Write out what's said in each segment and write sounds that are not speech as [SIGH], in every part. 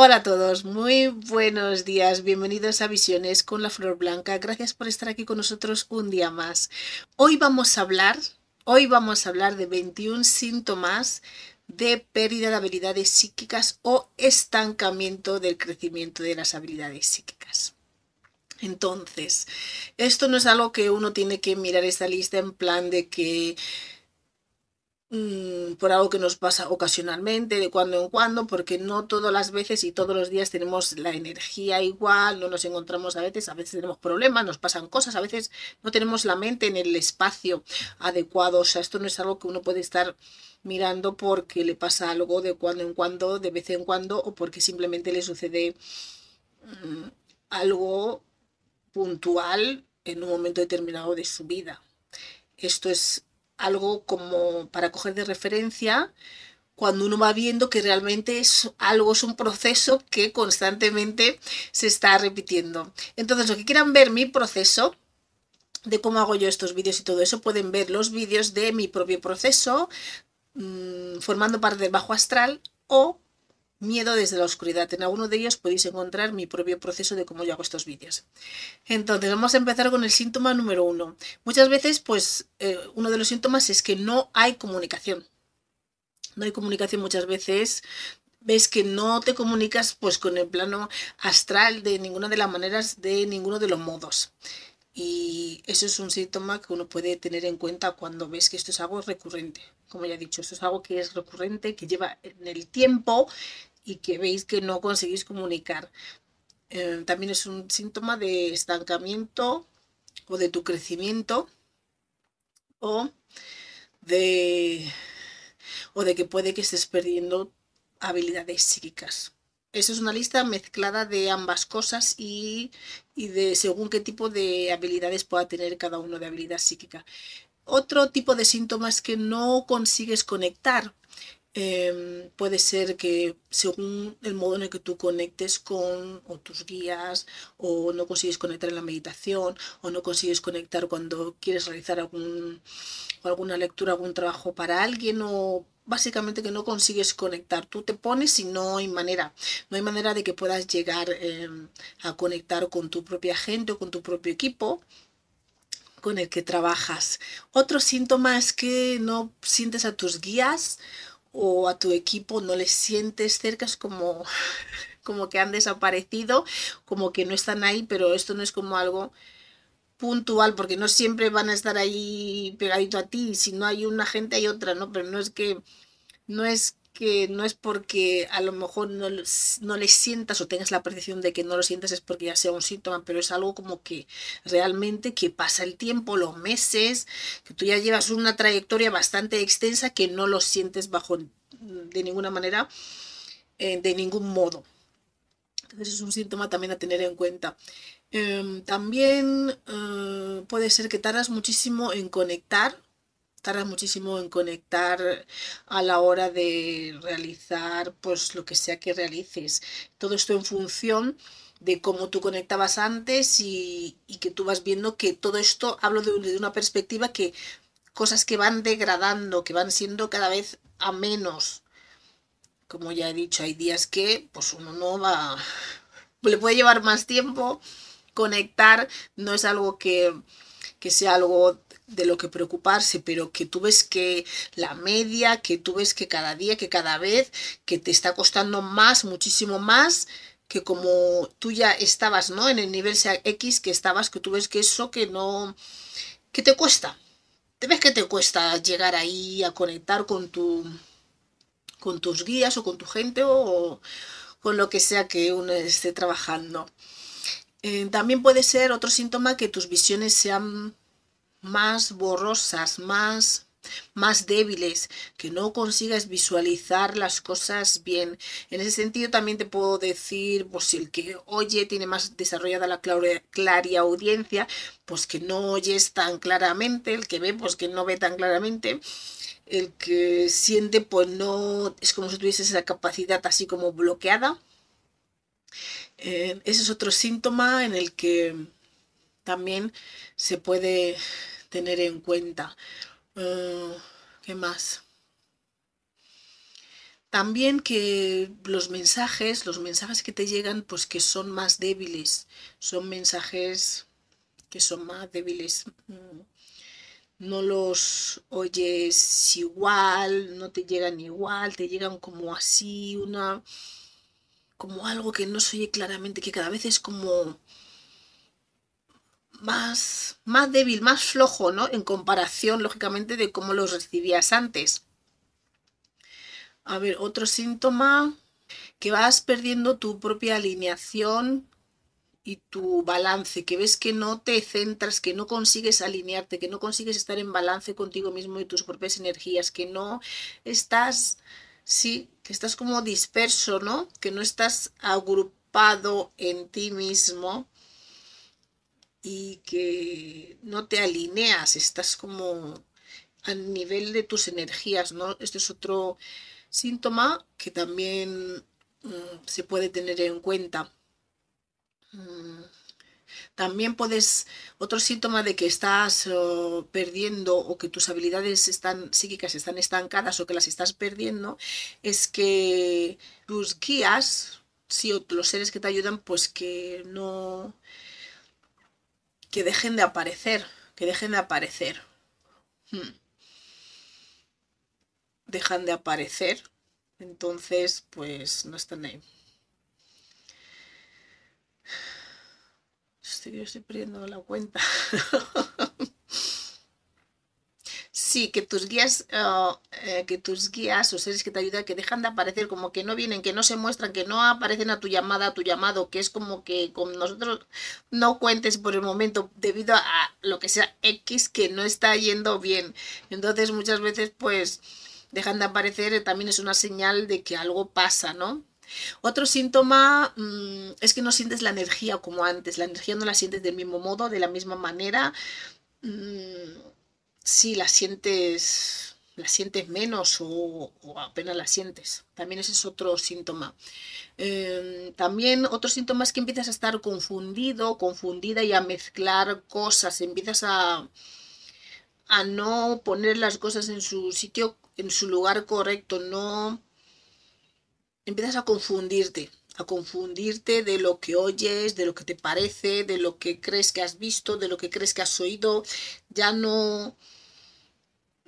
Hola a todos, muy buenos días, bienvenidos a Visiones con la Flor Blanca. Gracias por estar aquí con nosotros un día más. Hoy vamos a hablar, hoy vamos a hablar de 21 síntomas de pérdida de habilidades psíquicas o estancamiento del crecimiento de las habilidades psíquicas. Entonces, esto no es algo que uno tiene que mirar esta lista en plan de que Mm, por algo que nos pasa ocasionalmente, de cuando en cuando, porque no todas las veces y todos los días tenemos la energía igual, no nos encontramos a veces, a veces tenemos problemas, nos pasan cosas, a veces no tenemos la mente en el espacio adecuado, o sea, esto no es algo que uno puede estar mirando porque le pasa algo de cuando en cuando, de vez en cuando, o porque simplemente le sucede mm, algo puntual en un momento determinado de su vida. Esto es algo como para coger de referencia cuando uno va viendo que realmente es algo, es un proceso que constantemente se está repitiendo. Entonces, lo que quieran ver mi proceso, de cómo hago yo estos vídeos y todo eso, pueden ver los vídeos de mi propio proceso, mm, formando parte del bajo astral o Miedo desde la oscuridad. En alguno de ellos podéis encontrar mi propio proceso de cómo yo hago estos vídeos. Entonces, vamos a empezar con el síntoma número uno. Muchas veces, pues, eh, uno de los síntomas es que no hay comunicación. No hay comunicación muchas veces. Ves que no te comunicas pues con el plano astral de ninguna de las maneras, de ninguno de los modos. Y eso es un síntoma que uno puede tener en cuenta cuando ves que esto es algo recurrente. Como ya he dicho, esto es algo que es recurrente, que lleva en el tiempo y que veis que no conseguís comunicar. Eh, también es un síntoma de estancamiento o de tu crecimiento o de, o de que puede que estés perdiendo habilidades psíquicas. Eso es una lista mezclada de ambas cosas y, y, de según qué tipo de habilidades pueda tener cada uno de habilidad psíquica. Otro tipo de síntomas que no consigues conectar Em, puede ser que según el modo en el que tú conectes con tus guías o no consigues conectar en la meditación o no consigues conectar cuando quieres realizar algún, alguna lectura, algún trabajo para alguien o básicamente que no consigues conectar. Tú te pones y no hay manera, no hay manera de que puedas llegar em, a conectar con tu propia gente o con tu propio equipo con el que trabajas. Otro síntoma es que no sientes a tus guías o a tu equipo no les sientes cerca, es como, [LAUGHS] como que han desaparecido, como que no están ahí, pero esto no es como algo puntual, porque no siempre van a estar ahí pegadito a ti, si no hay una gente hay otra, ¿no? Pero no es que, no es que no es porque a lo mejor no, no le sientas o tengas la percepción de que no lo sientas es porque ya sea un síntoma, pero es algo como que realmente que pasa el tiempo, los meses, que tú ya llevas una trayectoria bastante extensa que no lo sientes bajo de ninguna manera, eh, de ningún modo. Entonces es un síntoma también a tener en cuenta. Em, también eh, puede ser que tardas muchísimo en conectar muchísimo en conectar a la hora de realizar pues lo que sea que realices. Todo esto en función de cómo tú conectabas antes y, que tú vas viendo que todo esto, hablo de, de, una perspectiva que cosas que van degradando, que van siendo cada vez a menos. Como ya he dicho, hay días que pues uno no va, le puede llevar más tiempo conectar, no es algo que, que sea algo de lo que preocuparse, pero que tú ves que la media, que tú ves que cada día, que cada vez, que te está costando más, muchísimo más, que como tú ya estabas, ¿no? En el nivel X que estabas, que tú ves que eso que no, que te cuesta. Te ves que te cuesta llegar ahí a conectar con tu, con tus guías o con tu gente o, con lo que sea que uno esté trabajando. Eh, también puede ser otro síntoma que tus visiones sean más borrosas, más más débiles, que no consigas visualizar las cosas bien. En ese sentido también te puedo decir, pues el que oye tiene más desarrollada la claria audiencia, pues que no oyes tan claramente, el que ve, pues que no ve tan claramente el que siente pues no es como si tuviese esa capacidad así como bloqueada. Eh, ese es otro síntoma en el que también se puede tener en cuenta. Eh, ¿Qué más? También que los mensajes, los mensajes que te llegan, pues que son más débiles, son mensajes que son más débiles. Mm, no los oyes igual, no te llegan igual, te llegan como así, una como algo que no se oye claramente, que cada vez es como más, más débil, más flojo, ¿no? En comparación, lógicamente, de cómo los recibías antes. A ver, otro síntoma, que vas perdiendo tu propia alineación y tu balance, que ves que no te centras, que no consigues alinearte, que no consigues estar en balance contigo mismo y tus propias energías, que no estás, sí, que estás como disperso, ¿no? Que no estás agrupado en ti mismo y que no te alineas, estás como a nivel de tus energías, ¿no? Este es otro síntoma que también mm, se puede tener en cuenta. Mm, también puedes, otro síntoma de que estás oh, perdiendo o que tus habilidades están psíquicas están estancadas o que las estás perdiendo, es que tus guías, sí, o los seres que te ayudan, pues que no, que dejen de aparecer, que dejen de aparecer. Hmm. Dejan de aparecer, entonces pues no están ahí. Estoy, estoy perdiendo la cuenta. [LAUGHS] sí, que tus guías, ah, eh, que tus guías o seres que te ayudan, que dejan de aparecer, como que no vienen, que no se muestran, que no aparecen a tu llamada, a tu llamado, que es como que con nosotros no cuentes por el momento debido a lo que sea X que no está yendo bien. Entonces muchas veces pues dejan de aparecer, eh, también es una señal de que algo pasa, ¿no? Otro síntoma mm, es que no sientes la energía como antes, la energía no la sientes del mismo modo, de la misma manera. Mm, si la sientes, la sientes menos o, apenas la sientes. También ese es otro síntoma. Em, también otro síntoma es que empiezas a estar confundido, confundida y a mezclar cosas. Empiezas a, a no poner las cosas en su sitio, en su lugar correcto. No empiezas a confundirte a confundirte de lo que oyes, de lo que te parece, de lo que crees que has visto, de lo que crees que has oído, ya no,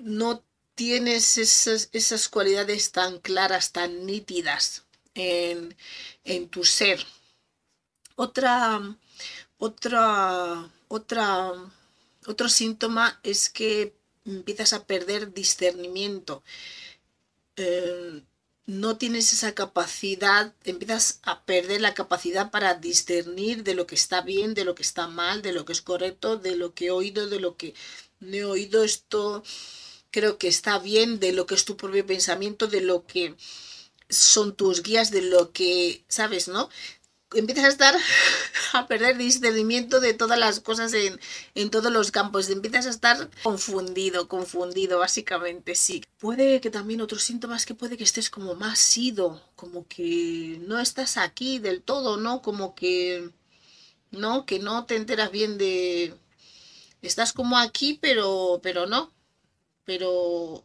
no tienes esas, cualidades tan claras, tan nítidas en, tu ser. Otra, otra, otra, otro síntoma es que empiezas a perder discernimiento. Eh, no tienes esa capacidad, empiezas a perder la capacidad para discernir de lo que está bien, de lo que está mal, de lo que es correcto, de lo que he oído, de lo que no he oído. Esto creo que está bien de lo que es tu propio pensamiento, de lo que son tus guías, de lo que, ¿sabes, no? Empiezas a estar [LAUGHS] a perder discernimiento de todas las cosas en, en todos los campos, empiezas a estar confundido, confundido, básicamente, sí. Puede que también otros síntomas que puede que estés como más ido, como que no estás aquí del todo, ¿no? Como que, ¿no? Que no te enteras bien de... Estás como aquí, pero, pero no, pero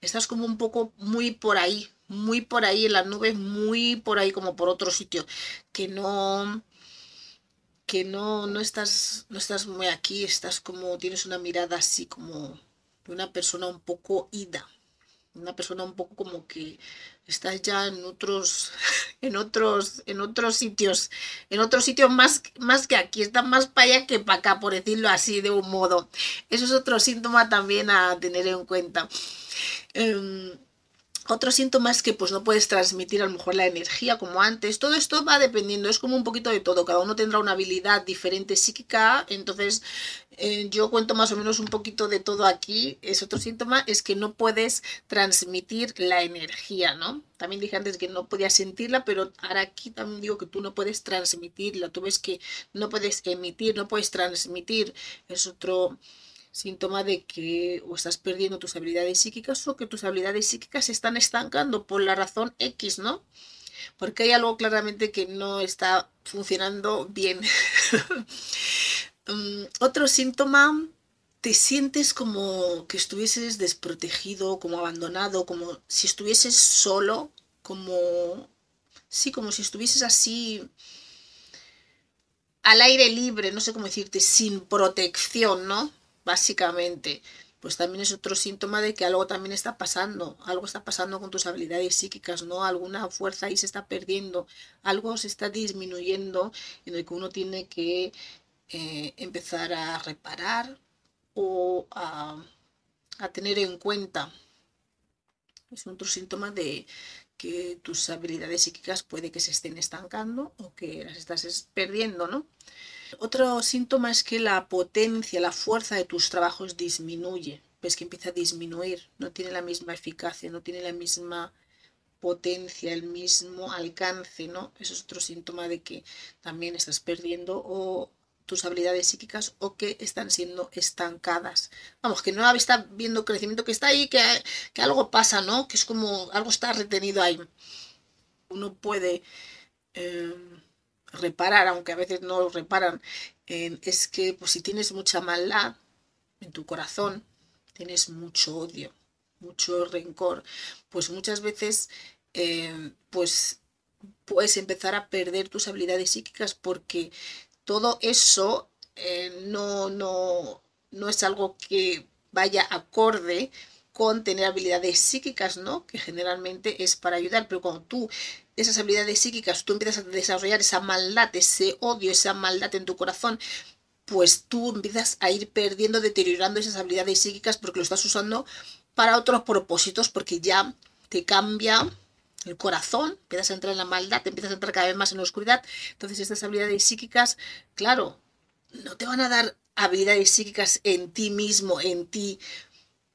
estás como un poco muy por ahí, muy por ahí en las nubes, muy por ahí como por otro sitio, que no que no, no estás no estás muy aquí, estás como tienes una mirada así como de una persona un poco ida, una persona un poco como que estás ya en otros [LAUGHS] en otros en otros sitios en otros sitios más más que aquí está más para allá que para acá por decirlo así de un modo. Eso es otro síntoma también a tener en cuenta. Em, Otro síntoma es que pues no puedes transmitir a lo mejor la energía como antes. Todo esto va dependiendo, es como un poquito de todo. Cada uno tendrá una habilidad diferente psíquica. Entonces eh, yo cuento más o menos un poquito de todo aquí. Es otro síntoma, es que no puedes transmitir la energía, ¿no? También dije antes que no podías sentirla, pero ahora aquí también digo que tú no puedes transmitirla. Tú ves que no puedes emitir, no puedes transmitir. Es otro síntoma de que o estás perdiendo tus habilidades psíquicas o que tus habilidades psíquicas se están estancando por la razón X, ¿no? Porque hay algo claramente que no está funcionando bien. [LAUGHS] Mm, otro síntoma, te sientes como que estuvieses desprotegido, como abandonado, como si estuvieses solo, como... Sí, como si estuvieses así al aire libre, no sé cómo decirte, sin protección, ¿no? Básicamente, pues también es otro síntoma de que algo también está pasando, algo está pasando con tus habilidades psíquicas, ¿no? Alguna fuerza ahí se está perdiendo, algo se está disminuyendo en el que uno tiene que eh, empezar a reparar o a, a tener en cuenta. Es otro síntoma de que tus habilidades psíquicas puede que se estén estancando o que las estás perdiendo, ¿no? Otro síntoma es que la potencia, la fuerza de tus trabajos disminuye. Ves que empieza a disminuir, no tiene la misma eficacia, no tiene la misma potencia, el mismo alcance, ¿no? Eso es otro síntoma de que también estás perdiendo o tus habilidades psíquicas o que están siendo estancadas. Vamos, que no está viendo crecimiento, que está ahí, que, que algo pasa, ¿no? Que es como algo está retenido ahí. Uno puede eh, reparar, aunque a veces no reparan, es que pues, si tienes mucha maldad en tu corazón, tienes mucho odio, mucho rencor, pues muchas veces eh, pues puedes empezar a perder tus habilidades psíquicas porque todo eso eh, no, no, no es algo que vaya acorde con tener habilidades psíquicas, ¿no? Que generalmente es para ayudar, pero cuando tú esas habilidades psíquicas, tú empiezas a desarrollar esa maldad, ese odio, esa maldad en tu corazón, pues tú empiezas a ir perdiendo, deteriorando esas habilidades psíquicas porque lo estás usando para otros propósitos, porque ya te cambia el corazón, empiezas a entrar en la maldad, te empiezas a entrar cada vez más en la oscuridad. Entonces estas habilidades psíquicas, claro, no te van a dar habilidades psíquicas en ti mismo, en ti,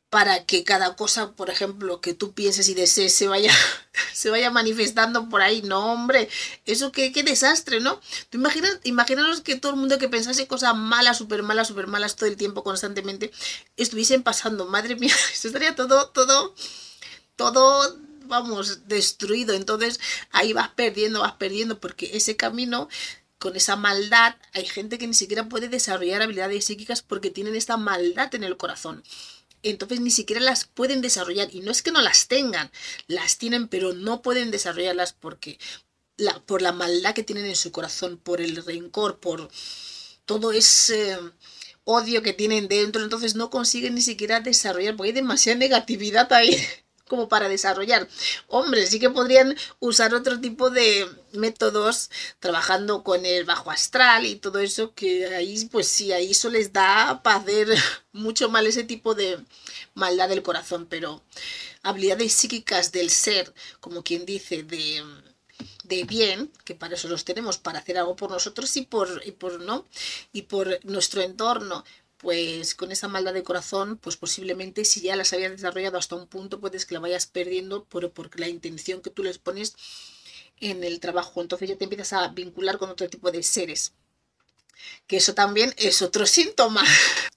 para que cada cosa, por ejemplo, que tú pienses y desees se vaya, [LAUGHS] se vaya manifestando por ahí. No, hombre, eso qué, qué desastre, ¿no? Tú imaginas, imaginaros que todo el mundo que pensase cosas malas, súper malas, súper malas todo el tiempo, constantemente, estuviesen pasando. Madre mía, [LAUGHS] esto estaría todo, todo, todo, vamos, destruido. Entonces ahí vas perdiendo, vas perdiendo, porque ese camino con esa maldad, hay gente que ni siquiera puede desarrollar habilidades psíquicas porque tienen esta maldad en el corazón entonces ni siquiera las pueden desarrollar. Y no es que no las tengan, las tienen, pero no pueden desarrollarlas porque la, por la maldad que tienen en su corazón, por el rencor, por todo ese odio que tienen dentro, entonces no consiguen ni siquiera desarrollar, porque hay demasiada negatividad ahí como para desarrollar. Hombre, sí que podrían usar otro tipo de métodos trabajando con el bajo astral y todo eso, que ahí, pues sí, ahí eso les da para hacer [LAUGHS] mucho mal ese tipo de maldad del corazón, pero habilidades psíquicas del ser, como quien dice, de de bien, que para eso los tenemos, para hacer algo por nosotros y por, y por no, y por nuestro entorno, pues con esa maldad de corazón, pues posiblemente si ya las habías desarrollado hasta un punto, puedes que la vayas perdiendo por, por la intención que tú les pones en el trabajo. Entonces ya te empiezas a vincular con otro tipo de seres. Que eso también es otro [LAUGHS] síntoma.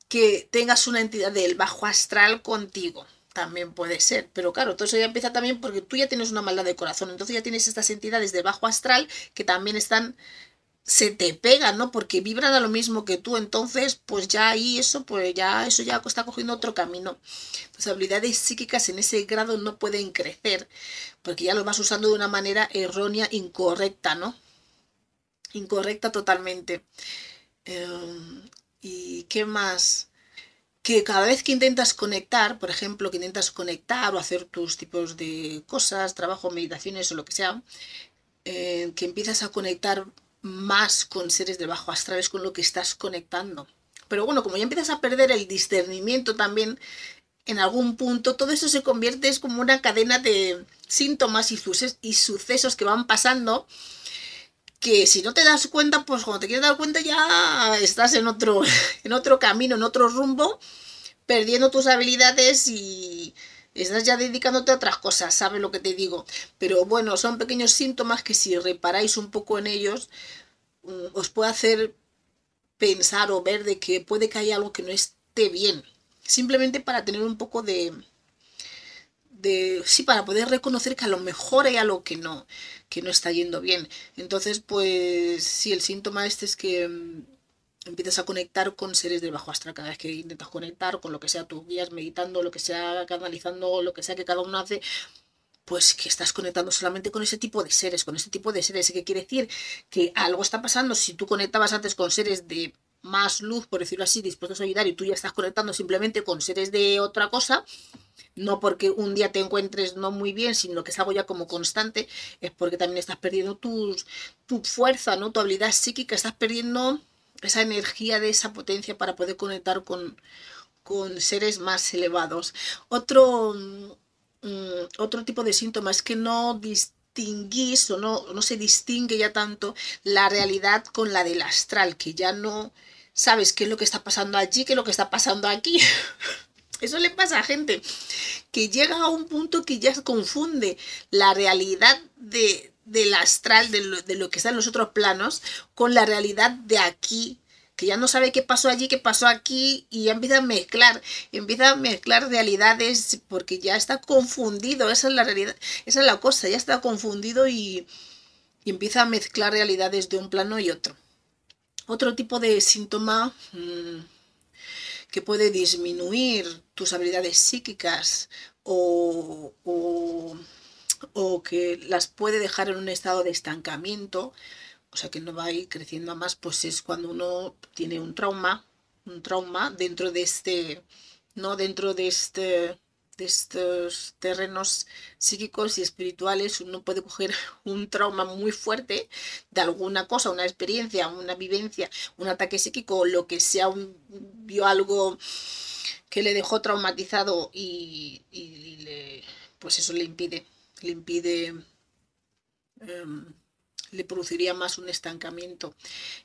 Que tengas una entidad del bajo astral contigo. También puede ser. Pero claro, todo eso ya empieza también porque tú ya tienes una maldad de corazón. Entonces ya tienes estas entidades del bajo astral que también están se te pega, ¿no? Porque vibran a lo mismo que tú, entonces, pues ya ahí eso, pues ya eso ya está cogiendo otro camino. Tus habilidades psíquicas en ese grado no pueden crecer, porque ya lo vas usando de una manera errónea, incorrecta, ¿no? Incorrecta totalmente. Em, ¿Y qué más? Que cada vez que intentas conectar, por ejemplo, que intentas conectar o hacer tus tipos de cosas, trabajo, meditaciones o lo que sea, eh, que empiezas a conectar más con seres de bajo astral, con lo que estás conectando. Pero bueno, como ya empiezas a perder el discernimiento también, en algún punto todo eso se convierte es como una cadena de síntomas y, y sucesos que van pasando que si no te das cuenta, pues cuando te quieres dar cuenta ya estás en otro, [LAUGHS] en otro camino, en otro rumbo, perdiendo tus habilidades y estás ya dedicándote a otras cosas, ¿sabes lo que te digo? Pero bueno, son pequeños síntomas que si reparáis un poco en ellos, mm, os puede hacer pensar o ver de que puede que haya algo que no esté bien. Simplemente para tener un poco de, de sí, para poder reconocer que a lo mejor hay algo que no, que no está yendo bien. Entonces, pues si el síntoma este es que mm, empiezas a conectar con seres del bajo astral cada vez que intentas conectar con lo que sea tus guías, meditando, lo que sea, canalizando, lo que sea que cada uno hace, pues que estás conectando solamente con ese tipo de seres, con ese tipo de seres. ¿Qué quiere decir? Que algo está pasando. Si tú conectabas antes con seres de más luz, por decirlo así, dispuestos a ayudar y tú ya estás conectando simplemente con seres de otra cosa, no porque un día te encuentres no muy bien, sino que es algo ya como constante, es porque también estás perdiendo tu fuerza, ¿no? Tu habilidad psíquica, estás perdiendo esa energía de esa potencia para poder conectar con, con seres más elevados. Otro, mm, otro tipo de síntomas es que no distinguís o no, no se distingue ya tanto la realidad con la del astral, que ya no sabes qué es lo que está pasando allí, qué es lo que está pasando aquí. [LAUGHS] Eso le pasa a gente que llega a un punto que ya confunde la realidad de, del astral, de lo, de lo que está en los otros planos, con la realidad de aquí, que ya no sabe qué pasó allí, qué pasó aquí, y ya empieza a mezclar, empieza a mezclar realidades porque ya está confundido, esa es la realidad, esa es la cosa, ya está confundido y, y empieza a mezclar realidades de un plano y otro. Otro tipo de síntoma mmm, que puede disminuir tus habilidades psíquicas o, o, que las puede dejar en un estado de estancamiento, o sea que no va a ir creciendo a más, pues es cuando uno tiene un trauma, un trauma dentro de este, no dentro de este de estos terrenos psíquicos y espirituales, uno puede coger [LAUGHS] un trauma muy fuerte de alguna cosa, una experiencia, una vivencia, un ataque psíquico, lo que sea, un, vio algo que le dejó traumatizado y, pues eso le impide, le impide em, le produciría más un estancamiento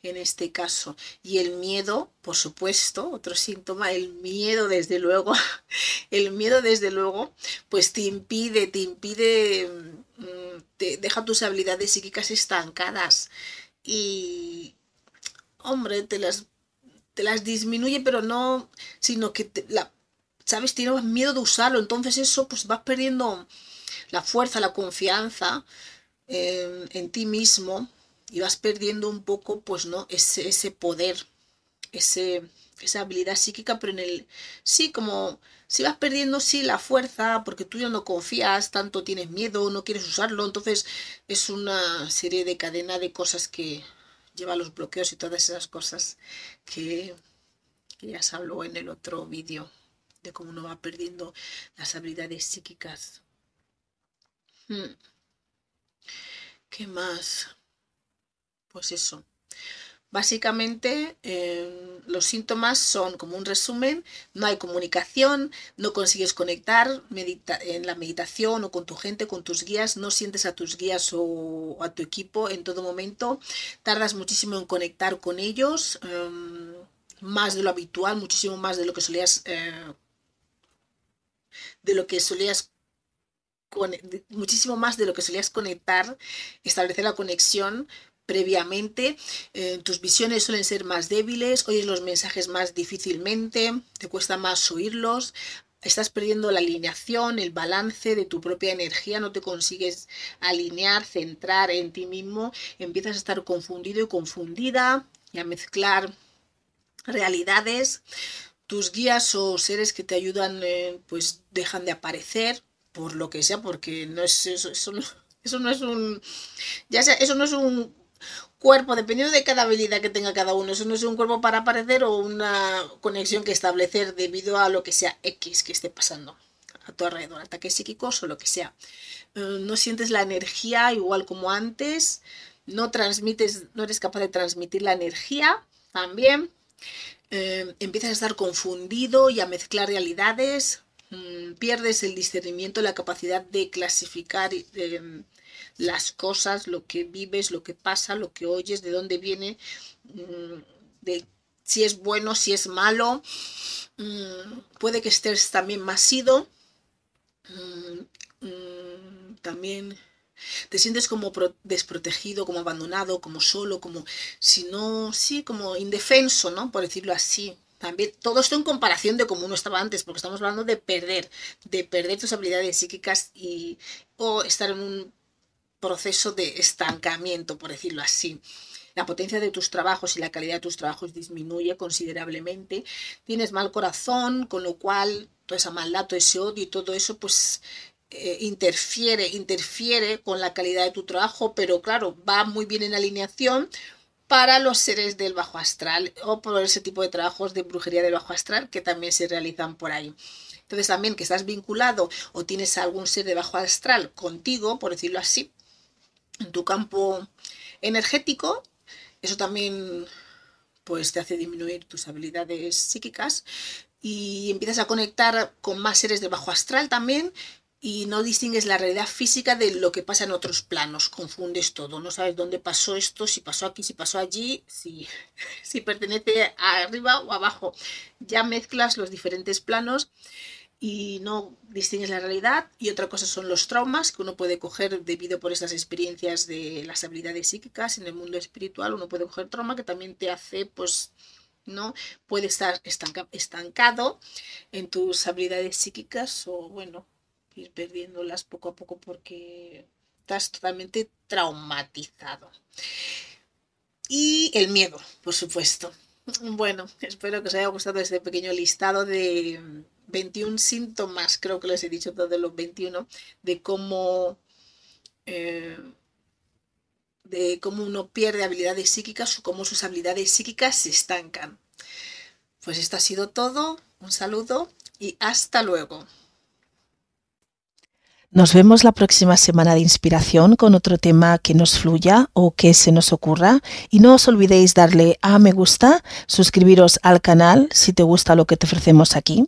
en este caso. Y el miedo, por supuesto, otro síntoma, el miedo desde luego, [LAUGHS] el miedo desde luego, pues te impide, te impide, mm, te deja tus habilidades psíquicas estancadas y, hombre, te las, te las disminuye, pero no, sino que la, ¿sabes? Tienes miedo de usarlo, entonces eso pues vas perdiendo la fuerza, la confianza en, ti mismo y vas perdiendo un poco, pues, ¿no? Ese, ese poder, ese, esa habilidad psíquica, pero en el, sí, como si vas perdiendo, sí, la fuerza, porque tú ya no confías, tanto tienes miedo, no quieres usarlo, entonces es una serie de cadena de cosas que lleva los bloqueos y todas esas cosas que, ya se habló en el otro vídeo, de cómo uno va perdiendo las habilidades psíquicas. Hmm. ¿Qué más? Pues eso. Básicamente em, los síntomas son como un resumen, no hay comunicación, no consigues conectar en la meditación o con tu gente, con tus guías, no sientes a tus guías o, a tu equipo en todo momento, tardas muchísimo en conectar con ellos, em, más de lo habitual, muchísimo más de lo que solías... Eh, de lo que solías muchísimo más de lo que solías conectar, establecer la conexión previamente, eh, tus visiones suelen ser más débiles, oyes los mensajes más difícilmente, te cuesta más oírlos, estás perdiendo la alineación, el balance de tu propia energía, no te consigues alinear, centrar en ti mismo, empiezas a estar confundido y confundida y a mezclar realidades. Tus guías o seres que te ayudan eh, pues dejan de aparecer, por lo que sea, porque no es eso, eso no, eso no es un, ya eso no es un cuerpo, dependiendo de cada habilidad que tenga cada uno, eso no es un cuerpo para aparecer o una conexión que establecer debido a lo que sea X que esté pasando a tu alrededor, ataques psíquicos o lo que sea. Eh, no sientes la energía igual como antes, no transmites, no eres capaz de transmitir la energía también. Eh, empiezas a estar confundido y a mezclar realidades, mm, pierdes el discernimiento, la capacidad de clasificar em, las cosas, lo que vives, lo que pasa, lo que oyes, de dónde viene, mm, de si es bueno, si es malo. Mm, puede que estés también masido. también te sientes como desprotegido, como abandonado, como solo, como si no, sí, como indefenso, ¿no? Por decirlo así. También todo esto en comparación de cómo uno estaba antes, porque estamos hablando de perder, de perder tus habilidades psíquicas y o estar en un proceso de estancamiento, por decirlo así. La potencia de tus trabajos y la calidad de tus trabajos disminuye considerablemente. Tienes mal corazón, con lo cual toda esa maldad, todo ese odio y todo eso, pues eh, interfiere, interfiere con la calidad de tu trabajo, pero claro, va muy bien en alineación para los seres del bajo astral o por ese tipo de trabajos de brujería del bajo astral que también se realizan por ahí. Entonces también que estás vinculado o tienes algún ser de bajo astral contigo, por decirlo así, en tu campo energético, eso también pues te hace disminuir tus habilidades psíquicas y empiezas a conectar con más seres de bajo astral también y no distingues la realidad física de lo que pasa en otros planos, confundes todo, no sabes dónde pasó esto, si pasó aquí, si pasó allí, si, [LAUGHS] si pertenece arriba o abajo. Ya mezclas los diferentes planos y no distingues la realidad. Y otra cosa son los traumas que uno puede coger debido por esas experiencias de las habilidades psíquicas en el mundo espiritual. Uno puede coger trauma que también te hace, pues, ¿no? Puede estar estancado en tus habilidades psíquicas o, bueno, ir perdiéndolas poco a poco porque estás totalmente traumatizado. Y el miedo, por supuesto. Bueno, espero que os haya gustado este pequeño listado de 21 síntomas, creo que les he dicho todos los 21, de cómo, eh, de cómo uno pierde habilidades psíquicas o cómo sus habilidades psíquicas se estancan. Pues esto ha sido todo. Un saludo y hasta luego. Nos vemos la próxima semana de inspiración con otro tema que nos fluya o que se nos ocurra. Y no os olvidéis darle a me gusta, suscribiros al canal si te gusta lo que te ofrecemos aquí.